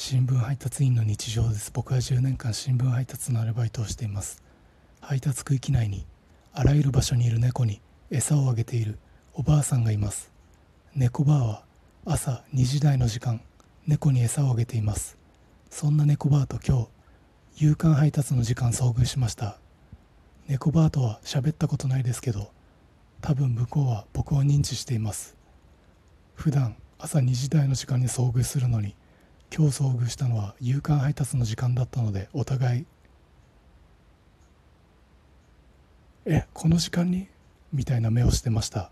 新聞配達員の日常です。僕は10年間新聞配達のアルバイトをしています。配達区域内にあらゆる場所にいる猫に餌をあげているおばあさんがいます。猫ばあは朝2時台の時間猫に餌をあげています。そんな猫ばあと今日夕刊配達の時間遭遇しました。猫ばあとは喋ったことないですけど多分向こうは僕を認知しています。普段朝2時台の時間に遭遇するのに今日遭遇したのは夕刊配達の時間だったのでお互いえこの時間に？みたいな目をしてました。